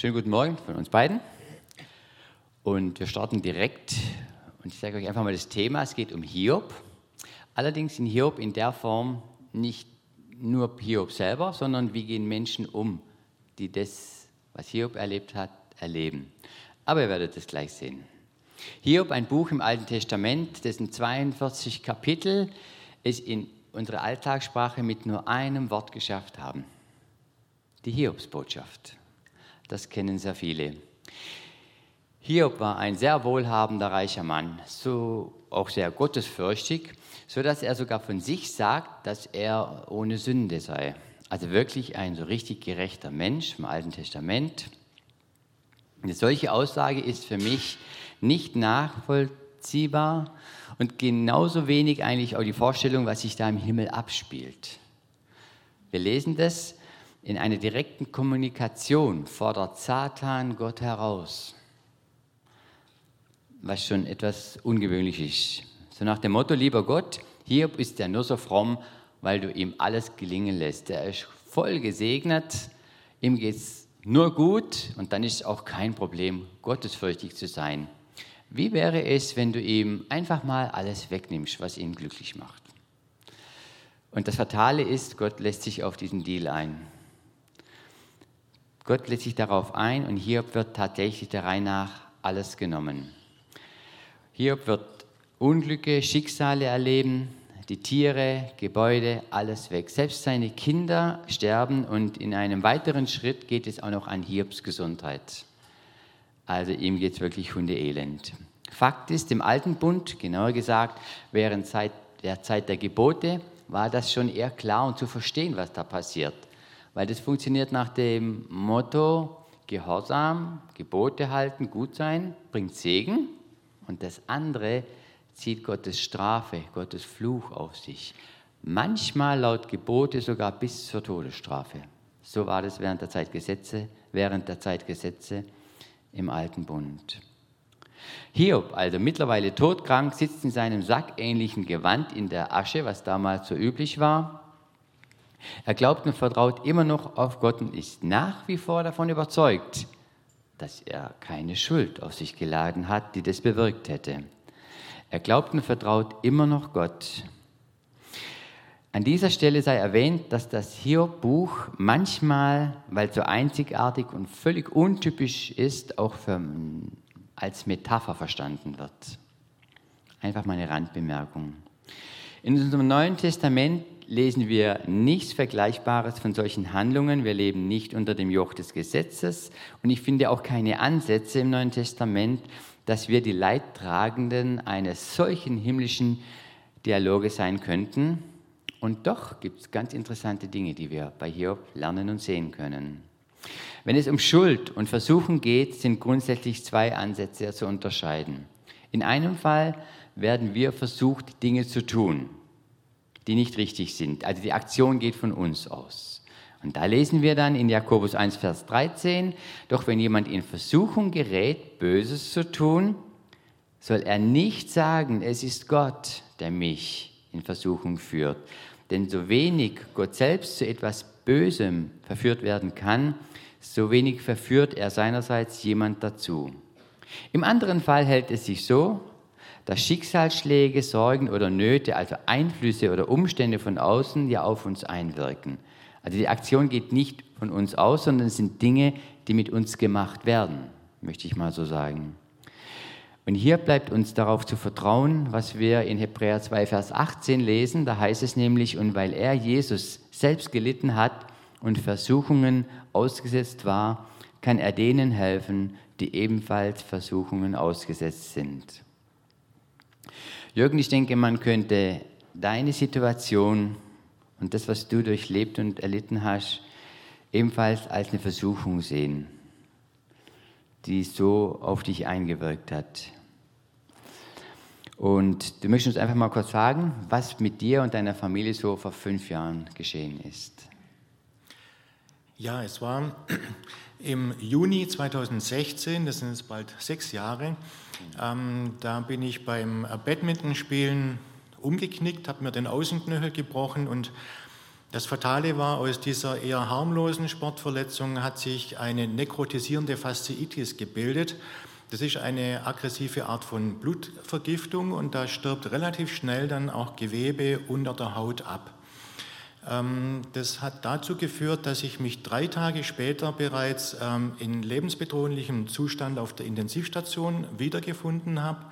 Schönen guten Morgen von uns beiden. Und wir starten direkt. Und ich sage euch einfach mal das Thema. Es geht um Hiob. Allerdings in Hiob in der Form nicht nur Hiob selber, sondern wie gehen Menschen um, die das, was Hiob erlebt hat, erleben. Aber ihr werdet es gleich sehen. Hiob, ein Buch im Alten Testament, dessen 42 Kapitel es in unsere Alltagssprache mit nur einem Wort geschafft haben. Die Hiobsbotschaft. Das kennen sehr viele. Hiob war ein sehr wohlhabender, reicher Mann, so auch sehr gottesfürchtig, so dass er sogar von sich sagt, dass er ohne Sünde sei. Also wirklich ein so richtig gerechter Mensch im Alten Testament. Eine solche Aussage ist für mich nicht nachvollziehbar und genauso wenig eigentlich auch die Vorstellung, was sich da im Himmel abspielt. Wir lesen das, in einer direkten Kommunikation fordert Satan Gott heraus, was schon etwas ungewöhnlich ist. So nach dem Motto, lieber Gott, hier ist er nur so fromm, weil du ihm alles gelingen lässt. Er ist voll gesegnet, ihm geht es nur gut und dann ist auch kein Problem, gottesfürchtig zu sein. Wie wäre es, wenn du ihm einfach mal alles wegnimmst, was ihn glücklich macht? Und das Fatale ist, Gott lässt sich auf diesen Deal ein. Gott lässt sich darauf ein und hier wird tatsächlich der Reihe nach alles genommen. Hier wird Unglücke, Schicksale erleben, die Tiere, Gebäude, alles weg. Selbst seine Kinder sterben und in einem weiteren Schritt geht es auch noch an Hiobs Gesundheit. Also ihm geht es wirklich hundeelend. Fakt ist, im Alten Bund, genauer gesagt, während der Zeit der Gebote, war das schon eher klar und zu verstehen, was da passiert. Weil das funktioniert nach dem Motto, Gehorsam, Gebote halten, gut sein, bringt Segen. Und das andere zieht Gottes Strafe, Gottes Fluch auf sich. Manchmal laut Gebote sogar bis zur Todesstrafe. So war das während der Zeitgesetze, während der Zeitgesetze im Alten Bund. Hiob, also mittlerweile todkrank, sitzt in seinem sackähnlichen Gewand in der Asche, was damals so üblich war. Er glaubt und vertraut immer noch auf Gott und ist nach wie vor davon überzeugt, dass er keine Schuld auf sich geladen hat, die das bewirkt hätte. Er glaubt und vertraut immer noch Gott. An dieser Stelle sei erwähnt, dass das Hiob-Buch manchmal, weil es so einzigartig und völlig untypisch ist, auch für, als Metapher verstanden wird. Einfach mal eine Randbemerkung. In unserem Neuen Testament lesen wir nichts Vergleichbares von solchen Handlungen. Wir leben nicht unter dem Joch des Gesetzes und ich finde auch keine Ansätze im Neuen Testament, dass wir die Leidtragenden eines solchen himmlischen Dialoges sein könnten. Und doch gibt es ganz interessante Dinge, die wir bei Hiob lernen und sehen können. Wenn es um Schuld und Versuchen geht, sind grundsätzlich zwei Ansätze zu unterscheiden. In einem Fall werden wir versucht, Dinge zu tun, die nicht richtig sind. Also die Aktion geht von uns aus. Und da lesen wir dann in Jakobus 1, Vers 13, doch wenn jemand in Versuchung gerät, Böses zu tun, soll er nicht sagen, es ist Gott, der mich in Versuchung führt. Denn so wenig Gott selbst zu etwas Bösem verführt werden kann, so wenig verführt er seinerseits jemand dazu. Im anderen Fall hält es sich so, dass Schicksalsschläge, Sorgen oder Nöte, also Einflüsse oder Umstände von außen, ja auf uns einwirken. Also die Aktion geht nicht von uns aus, sondern es sind Dinge, die mit uns gemacht werden, möchte ich mal so sagen. Und hier bleibt uns darauf zu vertrauen, was wir in Hebräer 2, Vers 18 lesen. Da heißt es nämlich, und weil er Jesus selbst gelitten hat und Versuchungen ausgesetzt war, kann er denen helfen, die ebenfalls Versuchungen ausgesetzt sind. Jürgen, ich denke, man könnte deine Situation und das, was du durchlebt und erlitten hast, ebenfalls als eine Versuchung sehen, die so auf dich eingewirkt hat. Und du möchtest uns einfach mal kurz sagen, was mit dir und deiner Familie so vor fünf Jahren geschehen ist. Ja, es war im Juni 2016, das sind jetzt bald sechs Jahre, ähm, da bin ich beim Badmintonspielen umgeknickt, habe mir den Außenknöchel gebrochen und Das Fatale war, aus dieser eher harmlosen Sportverletzung hat sich eine nekrotisierende Fasziitis gebildet. Das ist eine aggressive Art von Blutvergiftung und da stirbt relativ schnell dann auch Gewebe unter der Haut ab. Ähm, das hat dazu geführt, dass ich mich drei Tage später bereits ähm, in lebensbedrohlichem Zustand auf der Intensivstation wiedergefunden habe.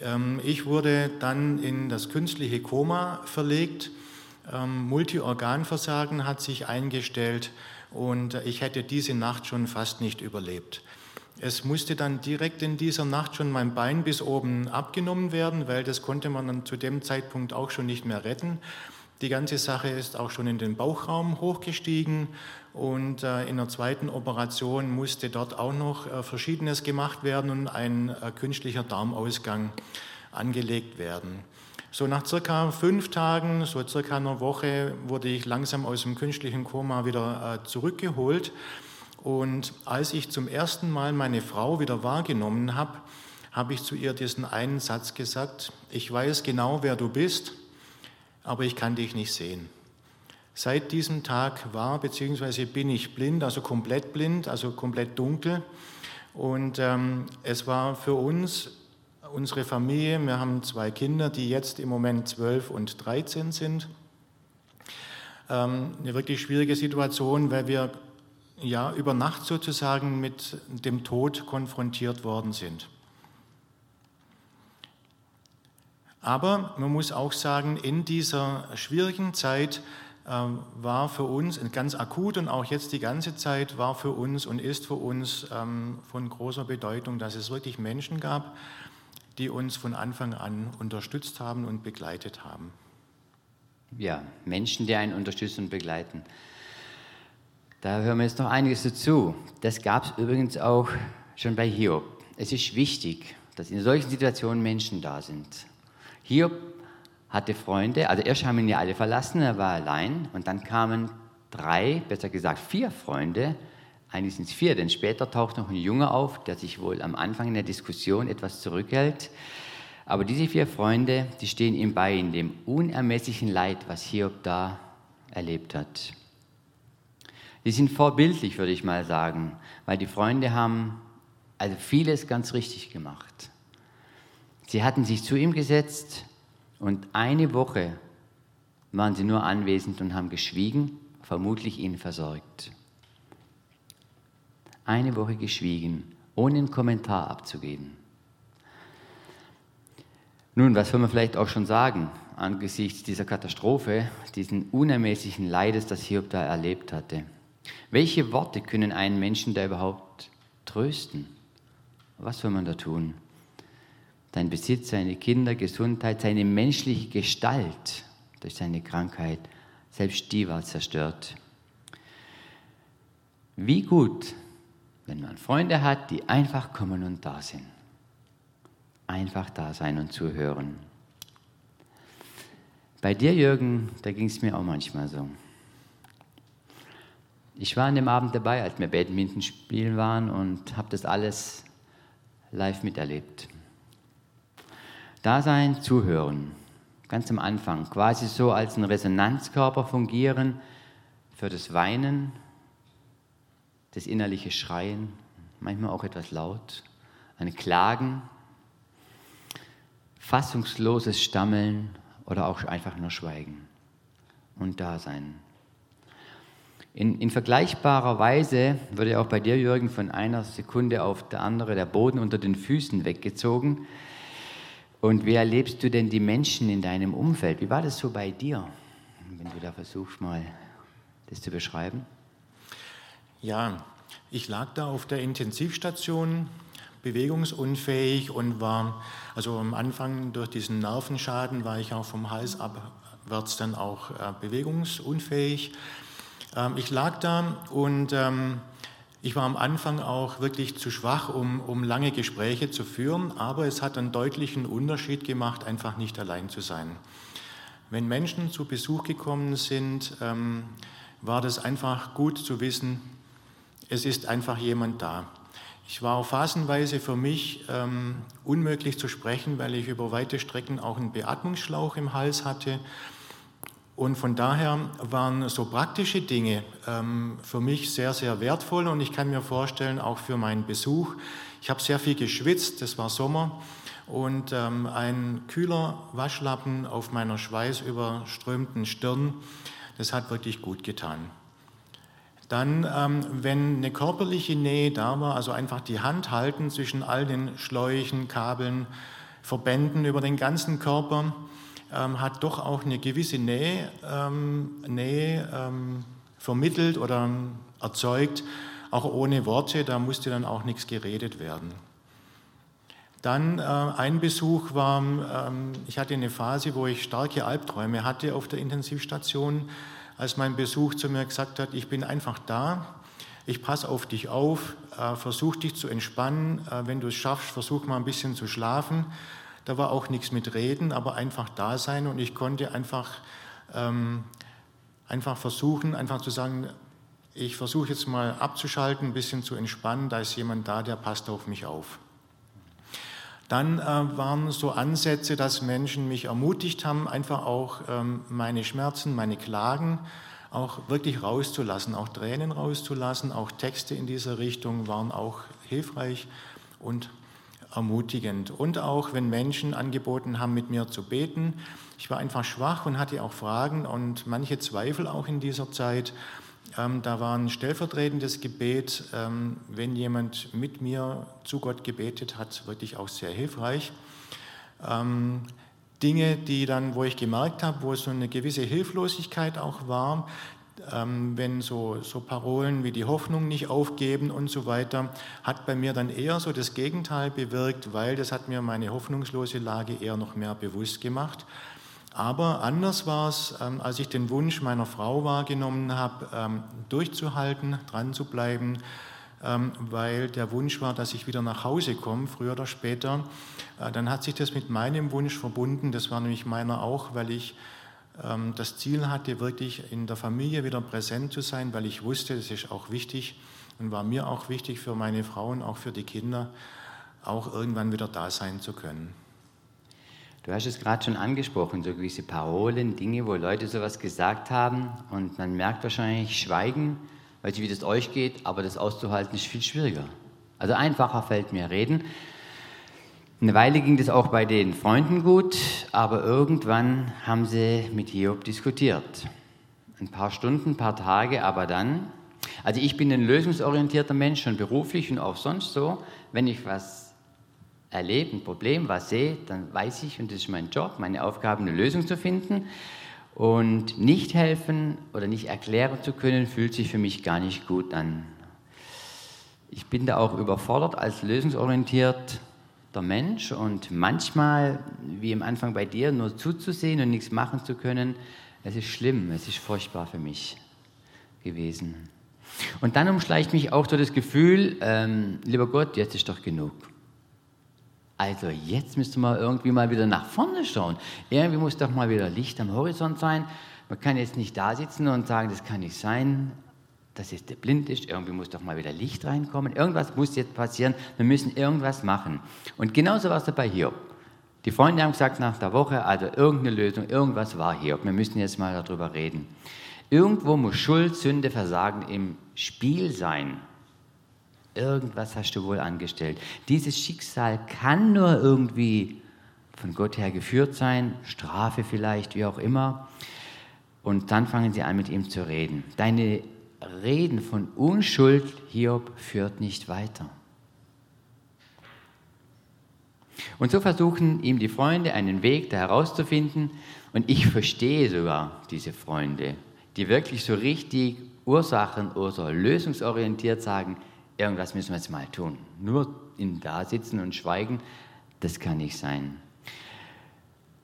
Ähm, ich wurde dann in das künstliche Koma verlegt Multiorganversagen hat sich eingestellt und ich hätte diese Nacht schon fast nicht überlebt. Es musste dann direkt in dieser Nacht schon mein Bein bis oben abgenommen werden, weil das konnte man dann zu dem Zeitpunkt auch schon nicht mehr retten. Die ganze Sache ist auch schon in den Bauchraum hochgestiegen und äh, in der zweiten Operation musste dort auch noch äh, Verschiedenes gemacht werden und ein äh, künstlicher Darmausgang angelegt werden. So nach circa fünf Tagen, so circa einer Woche, wurde ich langsam aus dem künstlichen Koma wieder zurückgeholt. Und als ich zum ersten Mal meine Frau wieder wahrgenommen habe, habe ich zu ihr diesen einen Satz gesagt, ich weiß genau, wer du bist, aber ich kann dich nicht sehen. Seit diesem Tag war bzw. bin ich blind, also komplett blind, also komplett dunkel. Und ähm, es war für uns unsere Familie, wir haben zwei Kinder, die jetzt im Moment 12 und 13 sind. Ähm, eine wirklich schwierige Situation, weil wir ja über Nacht sozusagen mit dem Tod konfrontiert worden sind. Aber man muss auch sagen, in dieser schwierigen Zeit äh, war für uns ganz akut und auch jetzt die ganze Zeit war für uns und ist für uns ähm, von großer Bedeutung, dass es wirklich Menschen gab, die uns von Anfang an unterstützt haben und begleitet haben. Ja, Menschen, die einen unterstützen und begleiten. Da hören wir jetzt noch einiges dazu. Das gab es übrigens auch schon bei Hiob. Es ist wichtig, dass in solchen Situationen Menschen da sind. Hiob hatte Freunde, also erst haben ihn ja alle verlassen, er war allein und dann kamen drei, besser gesagt vier Freunde, eigentlich sind es vier, denn später taucht noch ein Junge auf, der sich wohl am Anfang in der Diskussion etwas zurückhält. Aber diese vier Freunde, die stehen ihm bei in dem unermesslichen Leid, was Hiob da erlebt hat. Die sind vorbildlich, würde ich mal sagen, weil die Freunde haben also vieles ganz richtig gemacht. Sie hatten sich zu ihm gesetzt und eine Woche waren sie nur anwesend und haben geschwiegen, vermutlich ihn versorgt eine Woche geschwiegen, ohne einen Kommentar abzugeben. Nun, was soll man vielleicht auch schon sagen angesichts dieser Katastrophe, diesen unermesslichen Leides, das Hiob da erlebt hatte? Welche Worte können einen Menschen da überhaupt trösten? Was soll man da tun? Dein Besitz, seine Kinder, Gesundheit, seine menschliche Gestalt durch seine Krankheit, selbst die war zerstört. Wie gut wenn man Freunde hat, die einfach kommen und da sind. Einfach da sein und zuhören. Bei dir, Jürgen, da ging es mir auch manchmal so. Ich war an dem Abend dabei, als wir Badminton spielen waren und habe das alles live miterlebt. Da sein, zuhören, ganz am Anfang, quasi so als ein Resonanzkörper fungieren für das Weinen, das innerliche Schreien, manchmal auch etwas laut, ein Klagen, fassungsloses Stammeln oder auch einfach nur Schweigen und Dasein. In, in vergleichbarer Weise wurde auch bei dir, Jürgen, von einer Sekunde auf der andere der Boden unter den Füßen weggezogen. Und wie erlebst du denn die Menschen in deinem Umfeld? Wie war das so bei dir, wenn du da versuchst, mal das zu beschreiben? Ja, ich lag da auf der Intensivstation, bewegungsunfähig und war, also am Anfang durch diesen Nervenschaden war ich auch vom Hals abwärts dann auch äh, bewegungsunfähig. Ähm, ich lag da und ähm, ich war am Anfang auch wirklich zu schwach, um, um lange Gespräche zu führen, aber es hat einen deutlichen Unterschied gemacht, einfach nicht allein zu sein. Wenn Menschen zu Besuch gekommen sind, ähm, war das einfach gut zu wissen, es ist einfach jemand da. Ich war phasenweise für mich ähm, unmöglich zu sprechen, weil ich über weite Strecken auch einen Beatmungsschlauch im Hals hatte. Und von daher waren so praktische Dinge ähm, für mich sehr, sehr wertvoll und ich kann mir vorstellen, auch für meinen Besuch. Ich habe sehr viel geschwitzt, das war Sommer und ähm, ein kühler Waschlappen auf meiner schweißüberströmten Stirn, das hat wirklich gut getan. Dann, ähm, wenn eine körperliche Nähe da war, also einfach die Hand halten zwischen all den Schläuchen, Kabeln, Verbänden über den ganzen Körper, ähm, hat doch auch eine gewisse Nähe, ähm, Nähe ähm, vermittelt oder erzeugt, auch ohne Worte, da musste dann auch nichts geredet werden. Dann äh, ein Besuch war, ähm, ich hatte eine Phase, wo ich starke Albträume hatte auf der Intensivstation, als mein Besuch zu mir gesagt hat, ich bin einfach da, ich passe auf dich auf, äh, versuch dich zu entspannen, äh, wenn du es schaffst, versuch mal ein bisschen zu schlafen. Da war auch nichts mit Reden, aber einfach da sein. Und ich konnte einfach, ähm, einfach versuchen, einfach zu sagen, ich versuche jetzt mal abzuschalten, ein bisschen zu entspannen, da ist jemand da, der passt auf mich auf. Dann äh, waren so Ansätze, dass Menschen mich ermutigt haben, einfach auch ähm, meine Schmerzen, meine Klagen auch wirklich rauszulassen, auch Tränen rauszulassen, auch Texte in dieser Richtung waren auch hilfreich. Und ermutigend. Und auch wenn Menschen angeboten haben, mit mir zu beten. Ich war einfach schwach und hatte auch Fragen und manche Zweifel auch in dieser Zeit. Ähm, da war ein stellvertretendes Gebet, ähm, wenn jemand mit mir zu Gott gebetet hat, wirklich auch sehr hilfreich. Ähm, Dinge, die dann, wo ich gemerkt habe, wo so eine gewisse Hilflosigkeit auch war, ähm, wenn so, so Parolen wie die Hoffnung nicht aufgeben und so weiter, hat bei mir dann eher so das Gegenteil bewirkt, weil das hat mir meine hoffnungslose Lage eher noch mehr bewusst gemacht. Aber anders war es, ähm, als ich den Wunsch meiner Frau wahrgenommen habe, ähm, durchzuhalten, dran zu bleiben, weil der Wunsch war, dass ich wieder nach Hause komme, früher oder später. Äh, dann hat sich das mit meinem Wunsch verbunden, das war nämlich meiner auch, weil ich ähm, das Ziel hatte, wirklich in der Familie wieder präsent zu sein, weil ich wusste, das ist auch wichtig und war mir auch wichtig für meine Frauen, auch für die Kinder, auch irgendwann wieder da sein zu können. Du hast es gerade schon angesprochen, so gewisse Parolen, Dinge, wo Leute sowas gesagt haben und man merkt wahrscheinlich Schweigen, weiß nicht, wie das euch geht, aber das auszuhalten ist viel schwieriger. Also einfacher fällt mir reden. Eine Weile ging das auch bei den Freunden gut, aber irgendwann haben sie mit Hiob diskutiert. Ein paar Stunden, ein paar Tage, aber dann, also ich bin ein lösungsorientierter Mensch, schon beruflich und auch sonst so, wenn ich was erlebe, ein Problem, was sehe, dann weiß ich, und das ist mein Job, meine Aufgabe, eine Lösung zu finden. Und nicht helfen oder nicht erklären zu können, fühlt sich für mich gar nicht gut an. Ich bin da auch überfordert als lösungsorientiert der Mensch und manchmal, wie am Anfang bei dir, nur zuzusehen und nichts machen zu können, es ist schlimm, es ist furchtbar für mich gewesen. Und dann umschleicht mich auch so das Gefühl, ähm, lieber Gott, jetzt ist doch genug. Also jetzt müsste man irgendwie mal wieder nach vorne schauen. Irgendwie muss doch mal wieder Licht am Horizont sein. Man kann jetzt nicht da sitzen und sagen, das kann nicht sein dass jetzt blind ist, irgendwie muss doch mal wieder Licht reinkommen, irgendwas muss jetzt passieren, wir müssen irgendwas machen. Und genauso war es dabei hier. Die Freunde haben gesagt nach der Woche, also irgendeine Lösung, irgendwas war hier. Wir müssen jetzt mal darüber reden. Irgendwo muss Schuld, Sünde, Versagen im Spiel sein. Irgendwas hast du wohl angestellt. Dieses Schicksal kann nur irgendwie von Gott her geführt sein, Strafe vielleicht, wie auch immer. Und dann fangen sie an, mit ihm zu reden. Deine Reden von Unschuld Hiob führt nicht weiter. Und so versuchen ihm die Freunde einen Weg da herauszufinden. Und ich verstehe sogar diese Freunde, die wirklich so richtig Ursachen oder lösungsorientiert sagen, irgendwas müssen wir jetzt mal tun. Nur in da sitzen und schweigen, das kann nicht sein.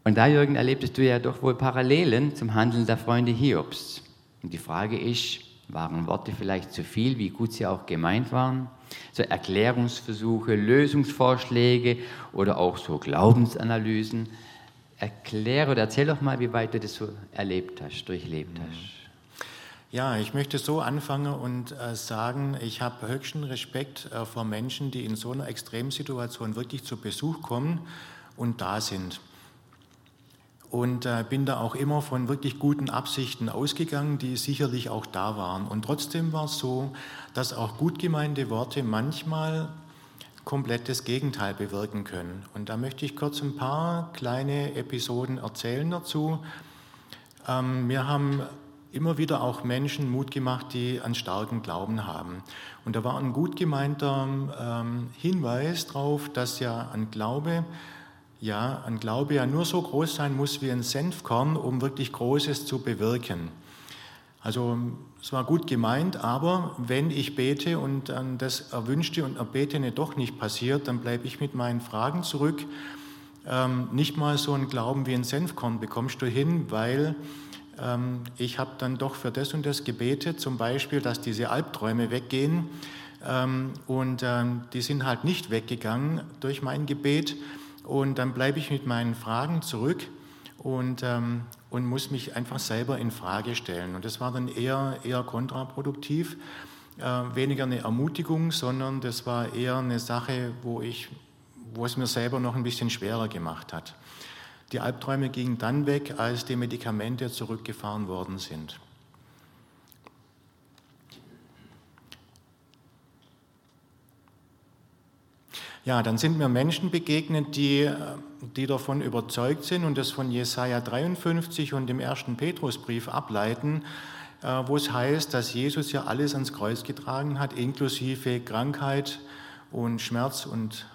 Und da, Jürgen, erlebtest du ja doch wohl Parallelen zum Handeln der Freunde Hiobs. Und die Frage ist, waren Worte vielleicht zu viel, wie gut sie auch gemeint waren? So Erklärungsversuche, Lösungsvorschläge oder auch so Glaubensanalysen. Erkläre oder erzähl doch mal, wie weit du das so erlebt hast, durchlebt hast. Ja, ich möchte so anfangen und äh, sagen, ich habe höchsten Respekt äh, vor Menschen, die in so einer Extremsituation wirklich zu Besuch kommen und da sind. Und äh, bin da auch immer von wirklich guten Absichten ausgegangen, die sicherlich auch da waren. Und trotzdem war es so, dass auch gut gemeinte Worte manchmal komplett das Gegenteil bewirken können. Und da möchte ich kurz ein paar kleine Episoden erzählen dazu. Ähm, wir haben immer wieder auch Menschen Mut gemacht, die einen starken Glauben haben. Und da war ein gut gemeinter ähm, Hinweis darauf, dass ja ein Glaube ja, ein Glaube ja nur so groß sein muss wie ein Senfkorn, um wirklich Großes zu bewirken. Also es war gut gemeint, aber wenn ich bete und dann das Erwünschte und Erbetene doch nicht passiert, dann bleibe ich mit meinen Fragen zurück. Ähm, nicht mal so ein Glauben wie ein Senfkorn bekommst du hin, weil ähm, ich habe dann doch für das und das gebetet, zum Beispiel, dass diese Albträume weggehen ähm, und ähm, die sind halt nicht weggegangen durch mein Gebet. Und dann bleibe ich mit meinen Fragen zurück und, ähm, und muss mich einfach selber in Frage stellen. Und das war dann eher, eher kontraproduktiv. Äh, weniger eine Ermutigung, sondern das war eher eine Sache, wo, ich, wo es mir selber noch ein bisschen schwerer gemacht hat. Die Albträume gingen dann weg, als die Medikamente zurückgefahren worden sind. Ja, dann sind mir Menschen begegnet, die, die davon überzeugt sind und das von Jesaja 53 und dem ersten Petrusbrief ableiten, äh, wo es heißt, dass Jesus ja alles ans Kreuz getragen hat, inklusive Krankheit und Schmerz und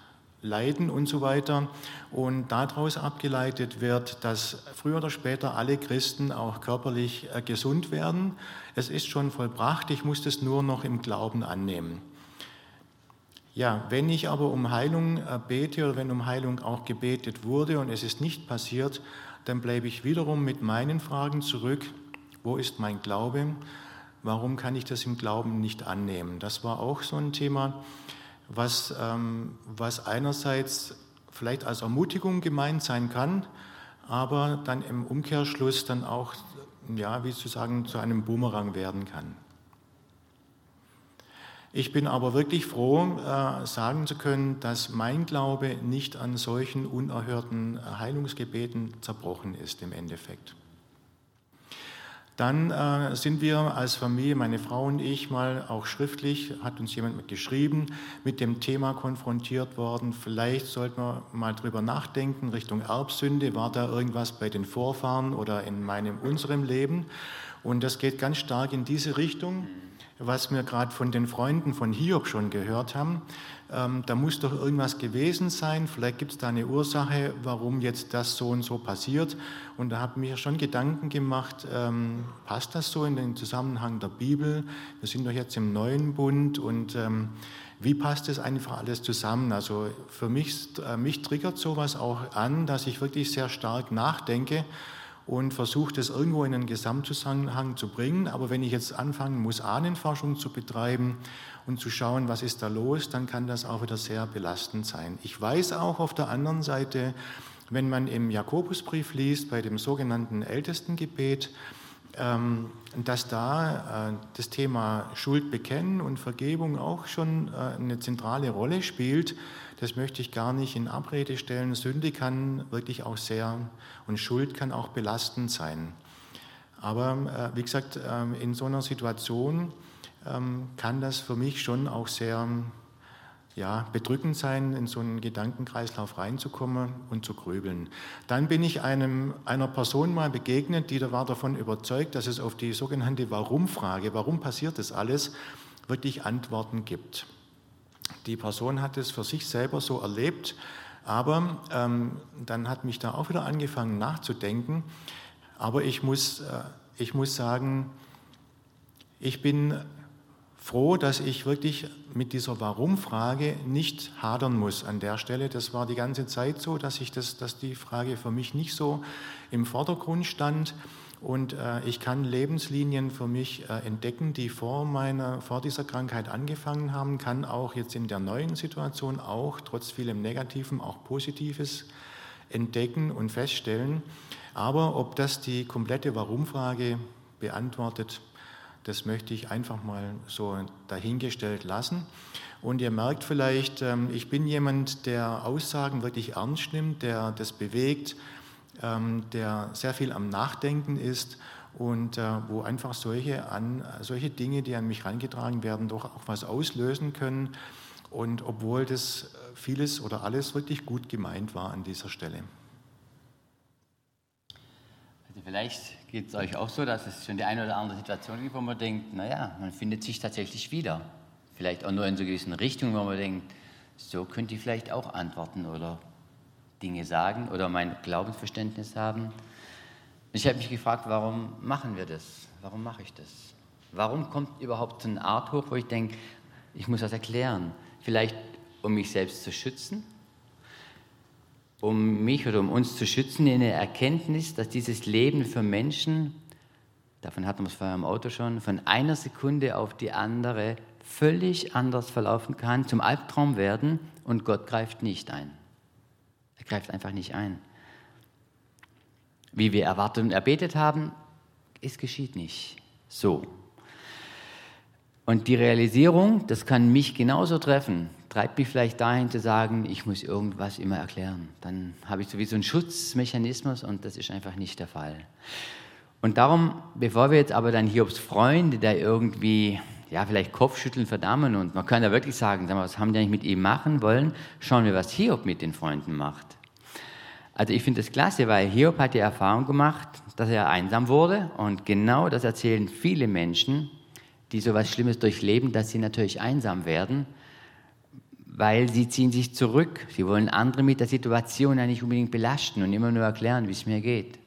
Leiden und so weiter. Und daraus abgeleitet wird, dass früher oder später alle Christen auch körperlich äh, gesund werden. Es ist schon vollbracht, ich muss das nur noch im Glauben annehmen. Ja, wenn ich aber um Heilung äh, bete oder wenn um Heilung auch gebetet wurde und es ist nicht passiert, dann bleibe ich wiederum mit meinen Fragen zurück. Wo ist mein Glaube? Warum kann ich das im Glauben nicht annehmen? Das war auch so ein Thema, was, ähm, was einerseits vielleicht als Ermutigung gemeint sein kann, aber dann im Umkehrschluss dann auch, ja, wie zu sagen, zu einem Boomerang werden kann. Ich bin aber wirklich froh, äh, sagen zu können, dass mein Glaube nicht an solchen unerhörten Heilungsgebeten zerbrochen ist im Endeffekt. Dann äh, sind wir als Familie, meine Frau und ich, mal auch schriftlich, hat uns jemand geschrieben, mit dem Thema konfrontiert worden. Vielleicht sollten wir mal drüber nachdenken, Richtung Erbsünde. War da irgendwas bei den Vorfahren oder in meinem, unserem Leben? Und das geht ganz stark in diese Richtung was wir gerade von den Freunden von Hiob schon gehört haben. Ähm, da muss doch irgendwas gewesen sein, vielleicht gibt es da eine Ursache, warum jetzt das so und so passiert. Und da habe ich mir schon Gedanken gemacht, ähm, passt das so in den Zusammenhang der Bibel? Wir sind doch jetzt im neuen Bund und ähm, wie passt das einfach alles zusammen? Also für mich, äh, mich triggert sowas auch an, dass ich wirklich sehr stark nachdenke und versuche das irgendwo in einen Gesamtzusammenhang zu bringen. Aber wenn ich jetzt anfangen muss, Ahnenforschung zu betreiben und zu schauen, was ist da los, dann kann das auch wieder sehr belastend sein. Ich weiß auch auf der anderen Seite, wenn man im Jakobusbrief liest, bei dem sogenannten Ältestengebet, ähm, dass da äh, das Thema Schuld bekennen und Vergebung auch schon äh, eine zentrale Rolle spielt. Das möchte ich gar nicht in Abrede stellen. Sünde kann wirklich auch sehr und Schuld kann auch belastend sein. Aber äh, wie gesagt, in so einer Situation ähm, kann das für mich schon auch sehr ja, bedrückend sein, in so einen Gedankenkreislauf reinzukommen und zu grübeln. Dann bin ich einem, einer Person mal begegnet, die da war davon überzeugt, dass es auf die sogenannte Warum-Frage, warum passiert das alles, wirklich Antworten gibt. Die Person hat es für sich selber so erlebt, aber ähm, dann hat mich da auch wieder angefangen nachzudenken. Aber ich muss, äh, ich muss sagen, ich bin froh, dass ich wirklich mit dieser Warum-Frage nicht hadern muss an der Stelle. Das war die ganze Zeit so, dass, ich das, dass die Frage für mich nicht so im Vordergrund stand. Und äh, ich kann Lebenslinien für mich äh, entdecken, die vor, meiner, vor dieser Krankheit angefangen haben, kann auch jetzt in der neuen Situation auch trotz vielem Negativen auch Positives entdecken und feststellen. Aber ob das die komplette Warum-Frage beantwortet, das möchte ich einfach mal so dahingestellt lassen. Und ihr merkt vielleicht, ähm, ich bin jemand, der Aussagen wirklich ernst nimmt, der das bewegt, der sehr viel am Nachdenken ist und äh, wo einfach solche, an, solche Dinge, die an mich herangetragen werden, doch auch was auslösen können. Und obwohl das vieles oder alles wirklich gut gemeint war an dieser Stelle. Also vielleicht geht es euch auch so, dass es schon die eine oder andere Situation gibt, wo man denkt, naja, man findet sich tatsächlich wieder. Vielleicht auch nur in so gewissen Richtungen, wo man denkt, so könnte ich vielleicht auch antworten oder Dinge sagen oder mein Glaubensverständnis haben. Ich habe mich gefragt, warum machen wir das? Warum mache ich das? Warum kommt überhaupt so eine Art hoch, wo ich denke, ich muss das erklären? Vielleicht um mich selbst zu schützen, um mich oder um uns zu schützen in der Erkenntnis, dass dieses Leben für Menschen, davon hatten wir es vorher im Auto schon, von einer Sekunde auf die andere völlig anders verlaufen kann, zum Albtraum werden und Gott greift nicht ein. Er greift einfach nicht ein. Wie wir erwartet und erbetet haben, es geschieht nicht so. Und die Realisierung, das kann mich genauso treffen, treibt mich vielleicht dahin zu sagen, ich muss irgendwas immer erklären. Dann habe ich sowieso einen Schutzmechanismus und das ist einfach nicht der Fall. Und darum, bevor wir jetzt aber dann Hiobs Freunde, der irgendwie, ja, vielleicht Kopfschütteln verdammen und man kann ja wirklich sagen, was haben die eigentlich mit ihm machen wollen, schauen wir, was Hiob mit den Freunden macht. Also ich finde das klasse, weil Hiob hat die Erfahrung gemacht, dass er einsam wurde und genau das erzählen viele Menschen, die so etwas Schlimmes durchleben, dass sie natürlich einsam werden weil sie ziehen sich zurück. Sie wollen andere mit der Situation ja nicht unbedingt belasten und immer nur erklären, wie es mir geht.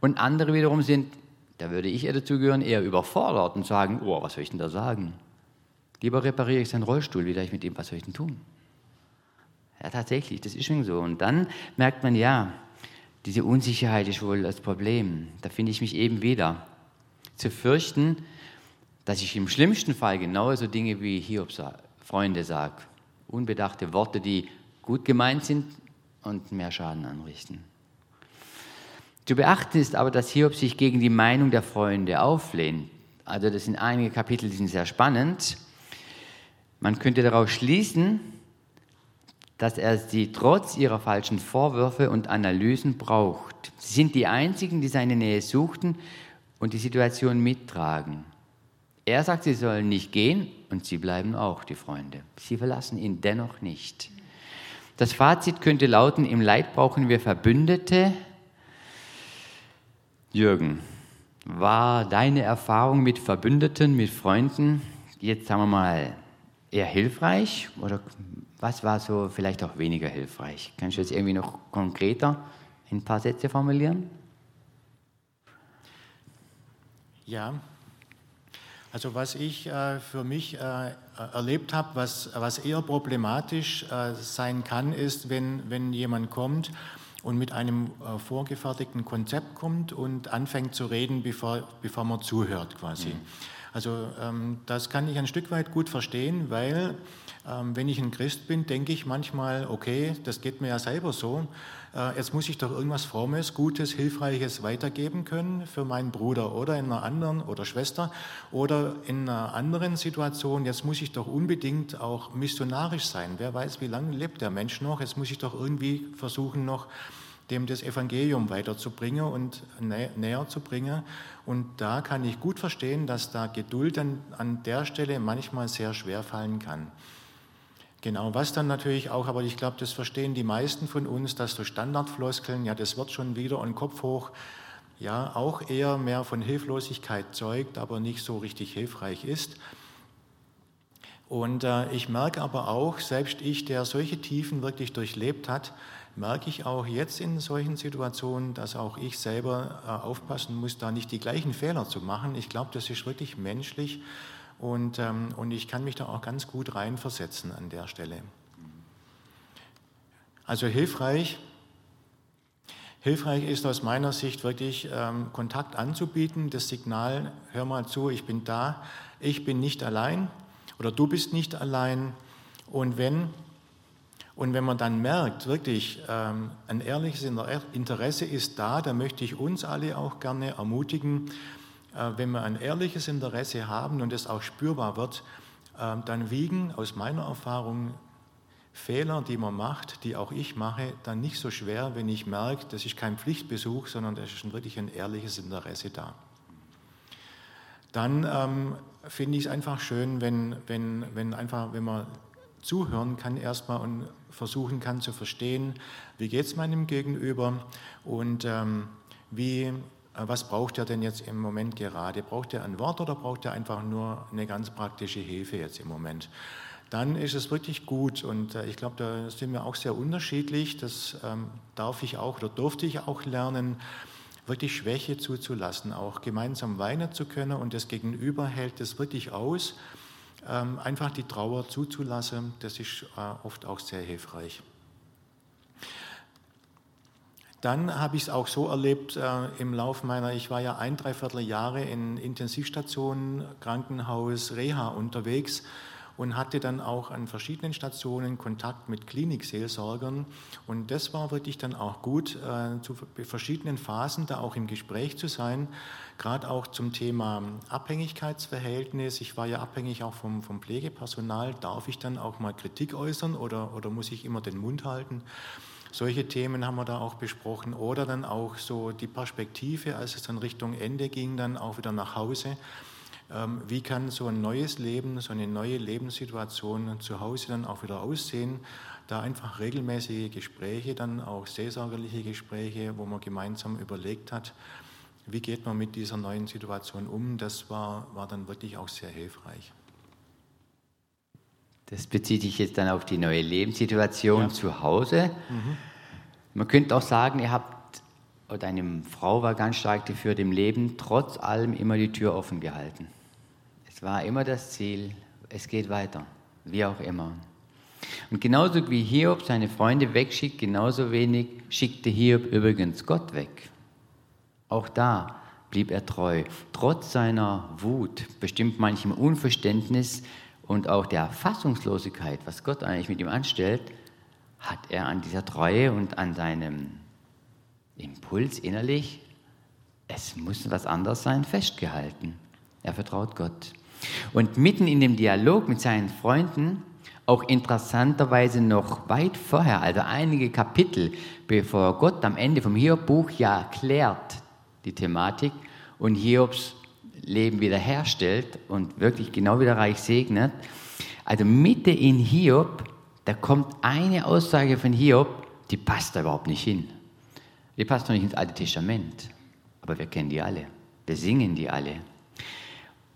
Und andere wiederum sind, da würde ich eher dazu gehören, eher überfordert und sagen, oh, was soll ich denn da sagen? Lieber repariere ich seinen Rollstuhl, wieder ich mit ihm, was soll ich denn tun? Ja, tatsächlich, das ist schon so. Und dann merkt man, ja, diese Unsicherheit ist wohl das Problem. Da finde ich mich eben wieder. Zu fürchten, dass ich im schlimmsten Fall genauso Dinge wie Hiobs Freunde sage unbedachte Worte, die gut gemeint sind und mehr Schaden anrichten. Zu beachten ist aber, dass Hiob sich gegen die Meinung der Freunde auflehnt. Also das sind einige Kapitel, die sind sehr spannend. Man könnte daraus schließen, dass er sie trotz ihrer falschen Vorwürfe und Analysen braucht. Sie sind die Einzigen, die seine Nähe suchten und die Situation mittragen. Er sagt, sie sollen nicht gehen und sie bleiben auch, die Freunde. Sie verlassen ihn dennoch nicht. Das Fazit könnte lauten, im Leid brauchen wir Verbündete. Jürgen, war deine Erfahrung mit Verbündeten, mit Freunden jetzt, sagen wir mal, eher hilfreich oder was war so vielleicht auch weniger hilfreich? Kannst du das irgendwie noch konkreter in ein paar Sätze formulieren? Ja, also was ich äh, für mich äh, erlebt habe, was, was eher problematisch äh, sein kann, ist, wenn, wenn jemand kommt und mit einem äh, vorgefertigten Konzept kommt und anfängt zu reden, bevor, bevor man zuhört quasi. Mhm. Also ähm, das kann ich ein Stück weit gut verstehen, weil ähm, wenn ich ein Christ bin, denke ich manchmal, okay, das geht mir ja selber so. Äh, jetzt muss ich doch irgendwas Frommes, Gutes, Hilfreiches weitergeben können für meinen Bruder oder in einer anderen oder Schwester oder in einer anderen Situation. Jetzt muss ich doch unbedingt auch missionarisch sein. Wer weiß, wie lange lebt der Mensch noch? Jetzt muss ich doch irgendwie versuchen, noch dem das Evangelium weiterzubringen und nä näher zu bringen. Und da kann ich gut verstehen, dass da Geduld an, an der Stelle manchmal sehr schwer fallen kann. Genau, was dann natürlich auch, aber ich glaube, das verstehen die meisten von uns, dass so Standardfloskeln, ja, das wird schon wieder und Kopf hoch, ja, auch eher mehr von Hilflosigkeit zeugt, aber nicht so richtig hilfreich ist. Und äh, ich merke aber auch, selbst ich, der solche Tiefen wirklich durchlebt hat, merke ich auch jetzt in solchen Situationen, dass auch ich selber äh, aufpassen muss, da nicht die gleichen Fehler zu machen. Ich glaube, das ist wirklich menschlich und, ähm, und ich kann mich da auch ganz gut reinversetzen an der Stelle. Also hilfreich. Hilfreich ist aus meiner Sicht wirklich ähm, Kontakt anzubieten, das Signal, hör mal zu, ich bin da, ich bin nicht allein oder du bist nicht allein. Und wenn, und wenn man dann merkt, wirklich ähm, ein ehrliches Interesse ist da, dann möchte ich uns alle auch gerne ermutigen, wenn wir ein ehrliches Interesse haben und es auch spürbar wird, äh, dann wiegen aus meiner Erfahrung Fehler, die man macht, die auch ich mache, dann nicht so schwer, wenn ich merke, das ist kein Pflichtbesuch, sondern da ist wirklich ein ehrliches Interesse da. Dann ähm, finde ich es einfach schön, wenn, wenn, wenn, einfach, wenn man zuhören kann erstmal und versuchen kann zu verstehen, wie geht es meinem Gegenüber und ähm, wie, äh, was braucht er denn jetzt im Moment gerade? Braucht er ein Wort oder braucht er einfach nur eine ganz praktische Hilfe jetzt im Moment? dann ist es wirklich gut. Und äh, ich glaube, da sind wir auch sehr unterschiedlich. Das ähm, darf ich auch oder durfte ich auch lernen, wirklich Schwäche zuzulassen, auch gemeinsam weinen zu können und das Gegenüber hält das wirklich aus. Ähm, einfach die Trauer zuzulassen, das ist äh, oft auch sehr hilfreich. Dann habe ich es auch so erlebt äh, im Lauf meiner, ich war ja ein, dreiviertel Jahre in Intensivstationen, Krankenhaus, Reha unterwegs und hatte dann auch an verschiedenen Stationen Kontakt mit Klinikseelsorgern. Und das war wirklich dann auch gut, äh, zu verschiedenen Phasen da auch im Gespräch zu sein, gerade auch zum Thema Abhängigkeitsverhältnis. Ich war ja abhängig auch vom, vom Pflegepersonal. Darf ich dann auch mal Kritik äußern oder, oder muss ich immer den Mund halten? Solche Themen haben wir da auch besprochen. Oder dann auch so die Perspektive, als es dann Richtung Ende ging, dann auch wieder nach Hause. Ähm, wie kann so ein neues Leben, so eine neue Lebenssituation zu Hause dann auch wieder aussehen? Da einfach regelmäßige Gespräche, dann auch seelsorgerliche Gespräche, wo man gemeinsam überlegt hat, wie geht man mit dieser neuen Situation um, das war, war dann wirklich auch sehr hilfreich. Das bezieht sich jetzt dann auf die neue Lebenssituation ja. zu Hause. Mhm. Man könnte auch sagen, ihr habt, oder deine Frau war ganz stark dafür, dem Leben trotz allem immer die Tür offen gehalten war immer das Ziel, es geht weiter, wie auch immer. Und genauso wie Hiob seine Freunde wegschickt, genauso wenig schickte Hiob übrigens Gott weg. Auch da blieb er treu, trotz seiner Wut, bestimmt manchem Unverständnis und auch der Fassungslosigkeit, was Gott eigentlich mit ihm anstellt, hat er an dieser Treue und an seinem Impuls innerlich, es muss was anderes sein, festgehalten. Er vertraut Gott. Und mitten in dem Dialog mit seinen Freunden, auch interessanterweise noch weit vorher, also einige Kapitel, bevor Gott am Ende vom Hiob-Buch ja erklärt die Thematik und Hiobs Leben wiederherstellt und wirklich genau wieder reich segnet. Also Mitte in Hiob, da kommt eine Aussage von Hiob, die passt da überhaupt nicht hin. Die passt noch nicht ins Alte Testament, aber wir kennen die alle. Wir singen die alle.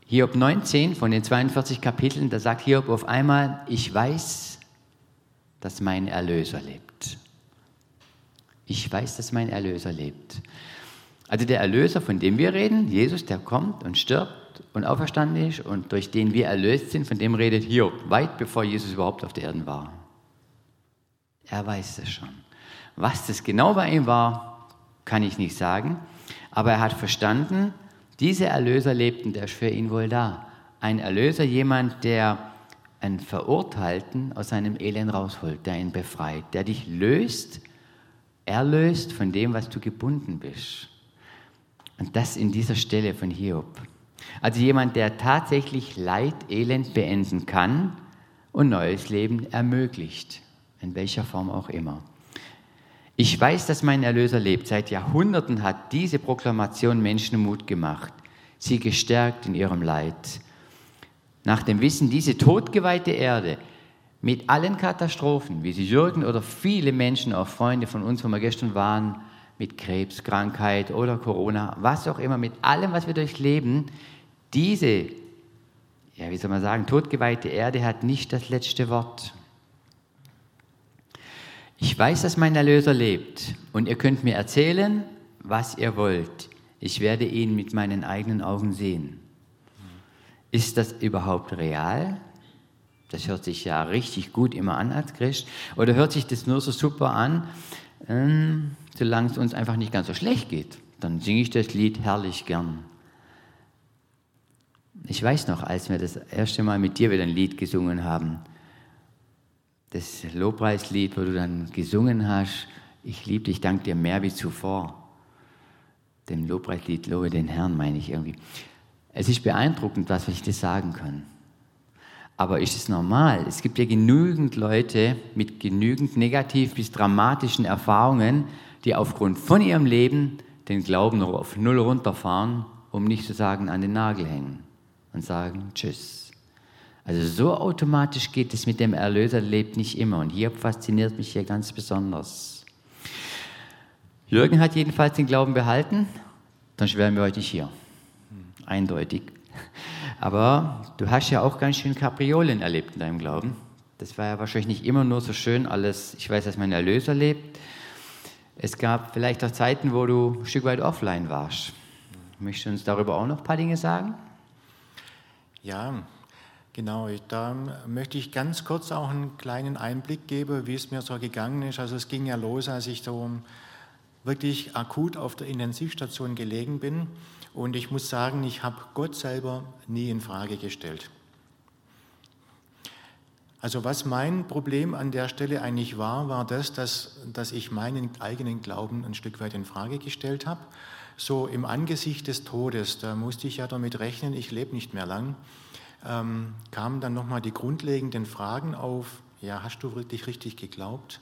Hiob 19 von den 42 Kapiteln, da sagt Hiob auf einmal, ich weiß, dass mein Erlöser lebt. Ich weiß, dass mein Erlöser lebt. Also der Erlöser, von dem wir reden, Jesus, der kommt und stirbt und auferstanden ist und durch den wir erlöst sind, von dem redet Hiob, weit bevor Jesus überhaupt auf der Erde war. Er weiß es schon. Was das genau bei ihm war, kann ich nicht sagen, aber er hat verstanden, dieser Erlöser lebt und der ist für ihn wohl da. Ein Erlöser, jemand, der einen Verurteilten aus seinem Elend rausholt, der ihn befreit, der dich löst, erlöst von dem, was du gebunden bist. Und das in dieser Stelle von Hiob. Also jemand, der tatsächlich Leid, Elend beenden kann und neues Leben ermöglicht, in welcher Form auch immer. Ich weiß, dass mein Erlöser lebt. Seit Jahrhunderten hat diese Proklamation Menschen Mut gemacht, sie gestärkt in ihrem Leid. Nach dem Wissen, diese totgeweihte Erde mit allen Katastrophen, wie sie Jürgen oder viele Menschen, auch Freunde von uns, wo wir gestern waren, mit Krebs, Krankheit oder Corona, was auch immer, mit allem, was wir durchleben, diese, ja, wie soll man sagen, totgeweihte Erde hat nicht das letzte Wort. Ich weiß, dass mein Erlöser lebt und ihr könnt mir erzählen, was ihr wollt. Ich werde ihn mit meinen eigenen Augen sehen. Ist das überhaupt real? Das hört sich ja richtig gut immer an als Christ. Oder hört sich das nur so super an, ähm, solange es uns einfach nicht ganz so schlecht geht? Dann singe ich das Lied herrlich gern. Ich weiß noch, als wir das erste Mal mit dir wieder ein Lied gesungen haben, das Lobpreislied, wo du dann gesungen hast, ich liebe dich, danke dir mehr wie zuvor. Dem Lobpreislied Lobe den Herrn, meine ich irgendwie. Es ist beeindruckend, was ich dir sagen kann. Aber ist es normal? Es gibt ja genügend Leute mit genügend negativ bis dramatischen Erfahrungen, die aufgrund von ihrem Leben den Glauben noch auf Null runterfahren, um nicht zu sagen an den Nagel hängen und sagen Tschüss. Also so automatisch geht es mit dem Erlöser lebt nicht immer. Und hier fasziniert mich hier ganz besonders. Jürgen hat jedenfalls den Glauben behalten, dann wären wir heute nicht hier. Eindeutig. Aber du hast ja auch ganz schön Kapriolen erlebt in deinem Glauben. Das war ja wahrscheinlich nicht immer nur so schön alles. Ich weiß, dass mein Erlöser lebt. Es gab vielleicht auch Zeiten, wo du ein Stück weit offline warst. Möchtest du uns darüber auch noch ein paar Dinge sagen? Ja, genau. Da möchte ich ganz kurz auch einen kleinen Einblick geben, wie es mir so gegangen ist. Also es ging ja los, als ich so wirklich akut auf der Intensivstation gelegen bin. Und ich muss sagen, ich habe Gott selber nie in Frage gestellt. Also was mein Problem an der Stelle eigentlich war, war das, dass, dass ich meinen eigenen Glauben ein Stück weit in Frage gestellt habe. So im Angesicht des Todes, da musste ich ja damit rechnen, ich lebe nicht mehr lang, ähm, kamen dann nochmal die grundlegenden Fragen auf, ja, hast du wirklich richtig geglaubt?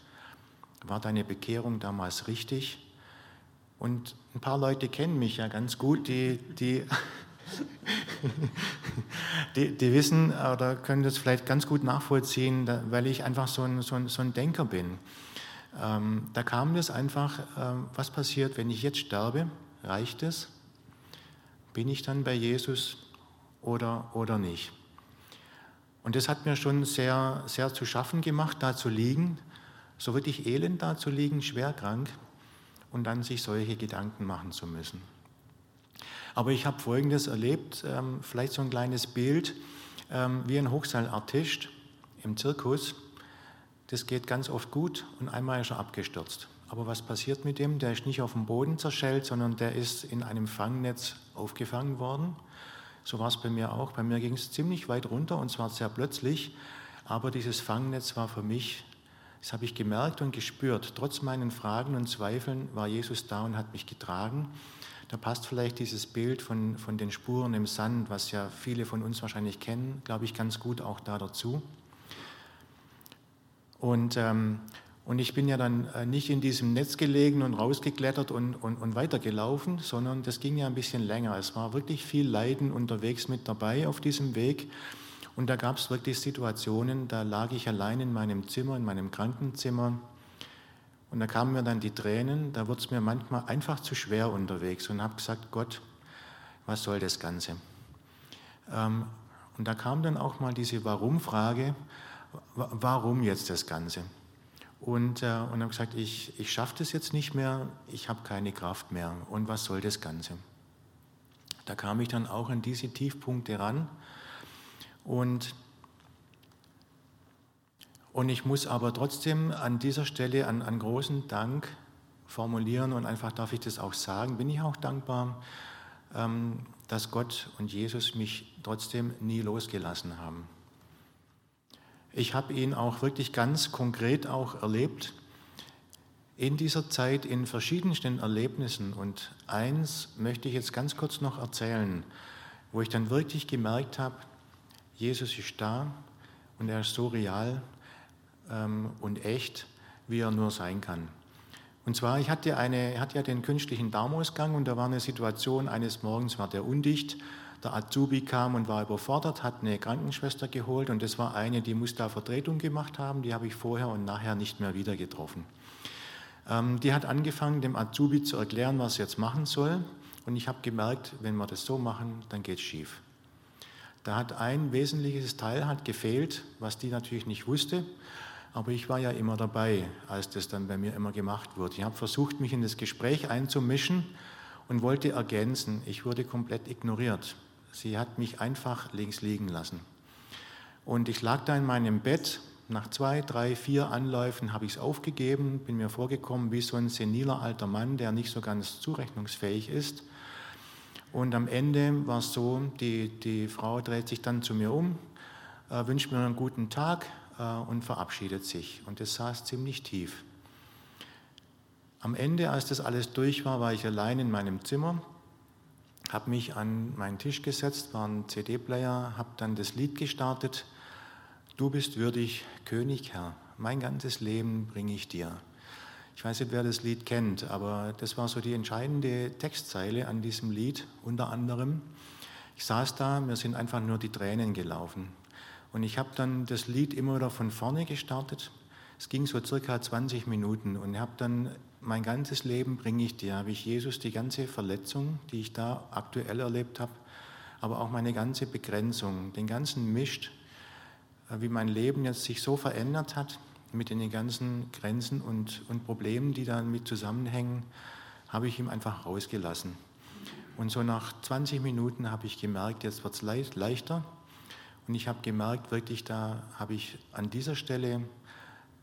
War deine Bekehrung damals richtig? Und ein paar Leute kennen mich ja ganz gut, die, die, die, die wissen oder können das vielleicht ganz gut nachvollziehen, weil ich einfach so ein, so ein, so ein Denker bin. Ähm, da kam das einfach, ähm, was passiert, wenn ich jetzt sterbe? Reicht es? Bin ich dann bei Jesus oder, oder nicht? Und das hat mir schon sehr, sehr zu schaffen gemacht, da zu liegen, so wirklich elend da zu liegen, schwer krank und dann sich solche Gedanken machen zu müssen. Aber ich habe Folgendes erlebt, ähm, vielleicht so ein kleines Bild, ähm, wie ein Hochseilartist im Zirkus. Das geht ganz oft gut und einmal ist er abgestürzt. Aber was passiert mit dem? Der ist nicht auf dem Boden zerschellt, sondern der ist in einem Fangnetz aufgefangen worden. So war es bei mir auch. Bei mir ging es ziemlich weit runter und zwar sehr plötzlich. Aber dieses Fangnetz war für mich das habe ich gemerkt und gespürt. Trotz meinen Fragen und Zweifeln war Jesus da und hat mich getragen. Da passt vielleicht dieses Bild von, von den Spuren im Sand, was ja viele von uns wahrscheinlich kennen, glaube ich, ganz gut auch da dazu. Und, ähm, und ich bin ja dann äh, nicht in diesem Netz gelegen und rausgeklettert und, und, und weitergelaufen, sondern das ging ja ein bisschen länger. Es war wirklich viel Leiden unterwegs mit dabei auf diesem Weg. Und da gab es wirklich Situationen, da lag ich allein in meinem Zimmer, in meinem Krankenzimmer. Und da kamen mir dann die Tränen, da wurde es mir manchmal einfach zu schwer unterwegs und habe gesagt, Gott, was soll das Ganze? Ähm, und da kam dann auch mal diese Warum-Frage, warum jetzt das Ganze? Und, äh, und habe gesagt, ich, ich schaffe das jetzt nicht mehr, ich habe keine Kraft mehr. Und was soll das Ganze? Da kam ich dann auch an diese Tiefpunkte ran und, und ich muss aber trotzdem an dieser Stelle einen, einen großen Dank formulieren und einfach darf ich das auch sagen, bin ich auch dankbar, ähm, dass Gott und Jesus mich trotzdem nie losgelassen haben. Ich habe ihn auch wirklich ganz konkret auch erlebt in dieser Zeit in verschiedensten Erlebnissen. Und eins möchte ich jetzt ganz kurz noch erzählen, wo ich dann wirklich gemerkt habe, Jesus ist da und er ist so real ähm, und echt, wie er nur sein kann. Und zwar, ich hatte, eine, hatte ja den künstlichen Darmausgang und da war eine Situation, eines Morgens war der undicht, der Azubi kam und war überfordert, hat eine Krankenschwester geholt und das war eine, die muss da Vertretung gemacht haben, die habe ich vorher und nachher nicht mehr wieder getroffen. Ähm, die hat angefangen, dem Azubi zu erklären, was er jetzt machen soll und ich habe gemerkt, wenn wir das so machen, dann geht es schief. Da hat ein wesentliches Teil hat gefehlt, was die natürlich nicht wusste. Aber ich war ja immer dabei, als das dann bei mir immer gemacht wurde. Ich habe versucht, mich in das Gespräch einzumischen und wollte ergänzen. Ich wurde komplett ignoriert. Sie hat mich einfach links liegen lassen. Und ich lag da in meinem Bett. Nach zwei, drei, vier Anläufen habe ich es aufgegeben, bin mir vorgekommen wie so ein seniler alter Mann, der nicht so ganz zurechnungsfähig ist. Und am Ende war es so, die, die Frau dreht sich dann zu mir um, äh, wünscht mir einen guten Tag äh, und verabschiedet sich. Und das saß ziemlich tief. Am Ende, als das alles durch war, war ich allein in meinem Zimmer, habe mich an meinen Tisch gesetzt, war ein CD-Player, habe dann das Lied gestartet Du bist würdig, König, Herr. Mein ganzes Leben bringe ich dir. Ich weiß nicht, wer das Lied kennt, aber das war so die entscheidende Textzeile an diesem Lied unter anderem. Ich saß da, mir sind einfach nur die Tränen gelaufen. Und ich habe dann das Lied immer wieder von vorne gestartet. Es ging so circa 20 Minuten und habe dann mein ganzes Leben bringe ich dir, habe ich Jesus die ganze Verletzung, die ich da aktuell erlebt habe, aber auch meine ganze Begrenzung, den ganzen Mist, äh, wie mein Leben jetzt sich so verändert hat, mit den ganzen Grenzen und, und Problemen, die damit zusammenhängen, habe ich ihm einfach rausgelassen. Und so nach 20 Minuten habe ich gemerkt, jetzt wird es leicht, leichter. Und ich habe gemerkt, wirklich, da habe ich an dieser Stelle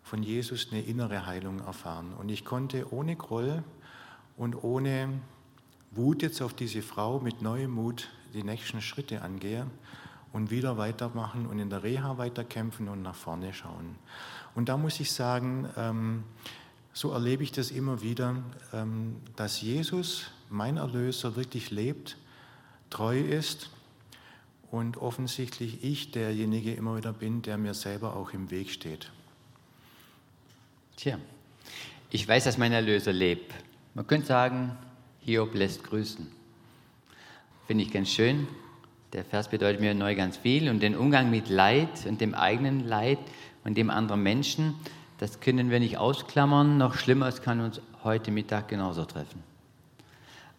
von Jesus eine innere Heilung erfahren. Und ich konnte ohne Groll und ohne Wut jetzt auf diese Frau mit neuem Mut die nächsten Schritte angehen und wieder weitermachen und in der Reha weiterkämpfen und nach vorne schauen. Und da muss ich sagen, ähm, so erlebe ich das immer wieder, ähm, dass Jesus, mein Erlöser, wirklich lebt, treu ist und offensichtlich ich derjenige immer wieder bin, der mir selber auch im Weg steht. Tja, ich weiß, dass mein Erlöser lebt. Man könnte sagen, Hiob lässt grüßen. Finde ich ganz schön. Der Vers bedeutet mir neu ganz viel und den Umgang mit Leid und dem eigenen Leid und dem anderen Menschen, das können wir nicht ausklammern. Noch schlimmer, es kann uns heute Mittag genauso treffen.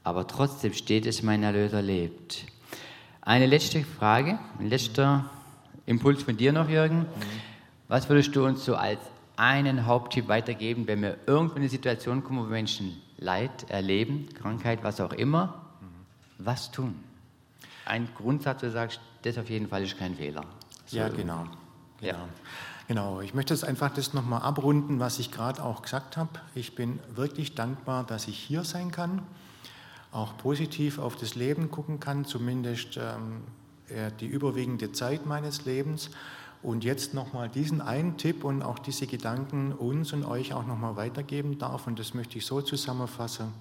Aber trotzdem steht es, mein Erlöser lebt. Eine letzte Frage, ein letzter Impuls von dir noch, Jürgen. Was würdest du uns so als einen Haupttipp weitergeben, wenn wir irgendwo in eine Situation kommen, wo Menschen Leid erleben, Krankheit, was auch immer? Was tun? ein Grundsatz, wo du sagst, das auf jeden Fall ist kein Fehler. So ja, genau. genau. Ja. Genau, ich möchte jetzt einfach das nochmal abrunden, was ich gerade auch gesagt habe. Ich bin wirklich dankbar, dass ich hier sein kann, auch positiv auf das Leben gucken kann, zumindest ähm, die überwiegende Zeit meines Lebens. Und jetzt nochmal diesen einen Tipp und auch diese Gedanken uns und euch auch nochmal weitergeben darf. Und das möchte ich so zusammenfassen.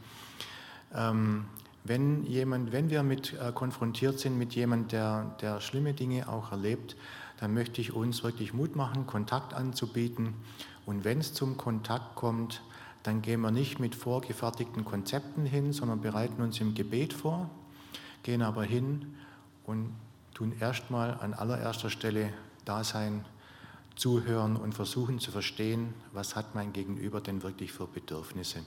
Ähm, wenn, jemand, wenn wir mit äh, konfrontiert sind mit jemandem, der, der schlimme Dinge auch erlebt, dann möchte ich uns wirklich Mut machen, Kontakt anzubieten. Und wenn es zum Kontakt kommt, dann gehen wir nicht mit vorgefertigten Konzepten hin, sondern bereiten uns im Gebet vor, gehen aber hin und tun erstmal an allererster Stelle da sein, zuhören und versuchen zu verstehen, was hat mein Gegenüber denn wirklich für Bedürfnisse.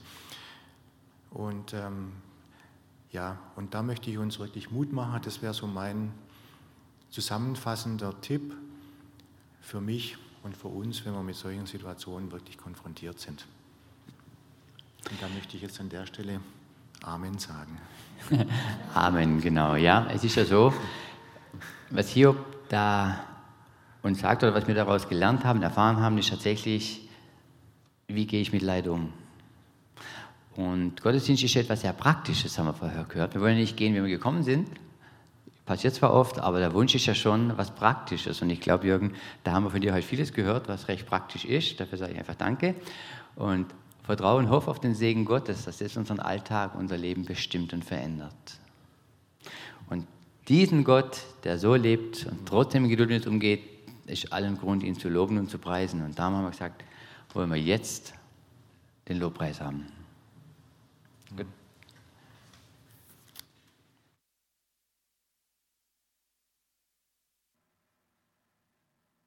Und ähm, ja, und da möchte ich uns wirklich Mut machen. Das wäre so mein zusammenfassender Tipp für mich und für uns, wenn wir mit solchen Situationen wirklich konfrontiert sind. Und da möchte ich jetzt an der Stelle Amen sagen. Amen, genau. Ja, es ist ja so, was Hiob da uns sagt oder was wir daraus gelernt haben, erfahren haben, ist tatsächlich, wie gehe ich mit Leid um? Und Gottesdienst ist etwas sehr Praktisches, haben wir vorher gehört. Wir wollen nicht gehen, wie wir gekommen sind. Passiert zwar oft, aber der Wunsch ist ja schon was Praktisches. Und ich glaube, Jürgen, da haben wir von dir heute vieles gehört, was recht praktisch ist. Dafür sage ich einfach Danke. Und vertraue und hoffe auf den Segen Gottes, dass es unseren Alltag, unser Leben bestimmt und verändert. Und diesen Gott, der so lebt und trotzdem Geduld mit umgeht, ist allen Grund, ihn zu loben und zu preisen. Und darum haben wir gesagt, wollen wir jetzt den Lobpreis haben.